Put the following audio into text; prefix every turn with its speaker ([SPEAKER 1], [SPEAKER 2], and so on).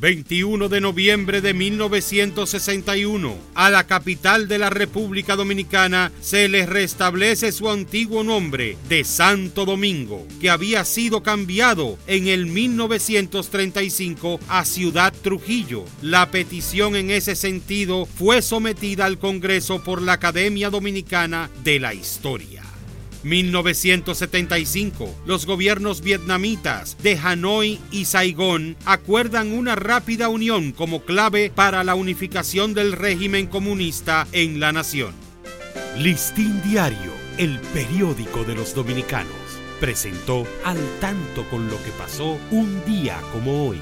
[SPEAKER 1] 21 de noviembre de 1961, a la capital de la República Dominicana se le restablece su antiguo nombre de Santo Domingo, que había sido cambiado en el 1935 a Ciudad Trujillo. La petición en ese sentido fue sometida al Congreso por la Academia Dominicana de la Historia. 1975, los gobiernos vietnamitas de Hanoi y Saigón acuerdan una rápida unión como clave para la unificación del régimen comunista en la nación. Listín Diario, el periódico de los dominicanos, presentó al tanto con lo que pasó un día como hoy.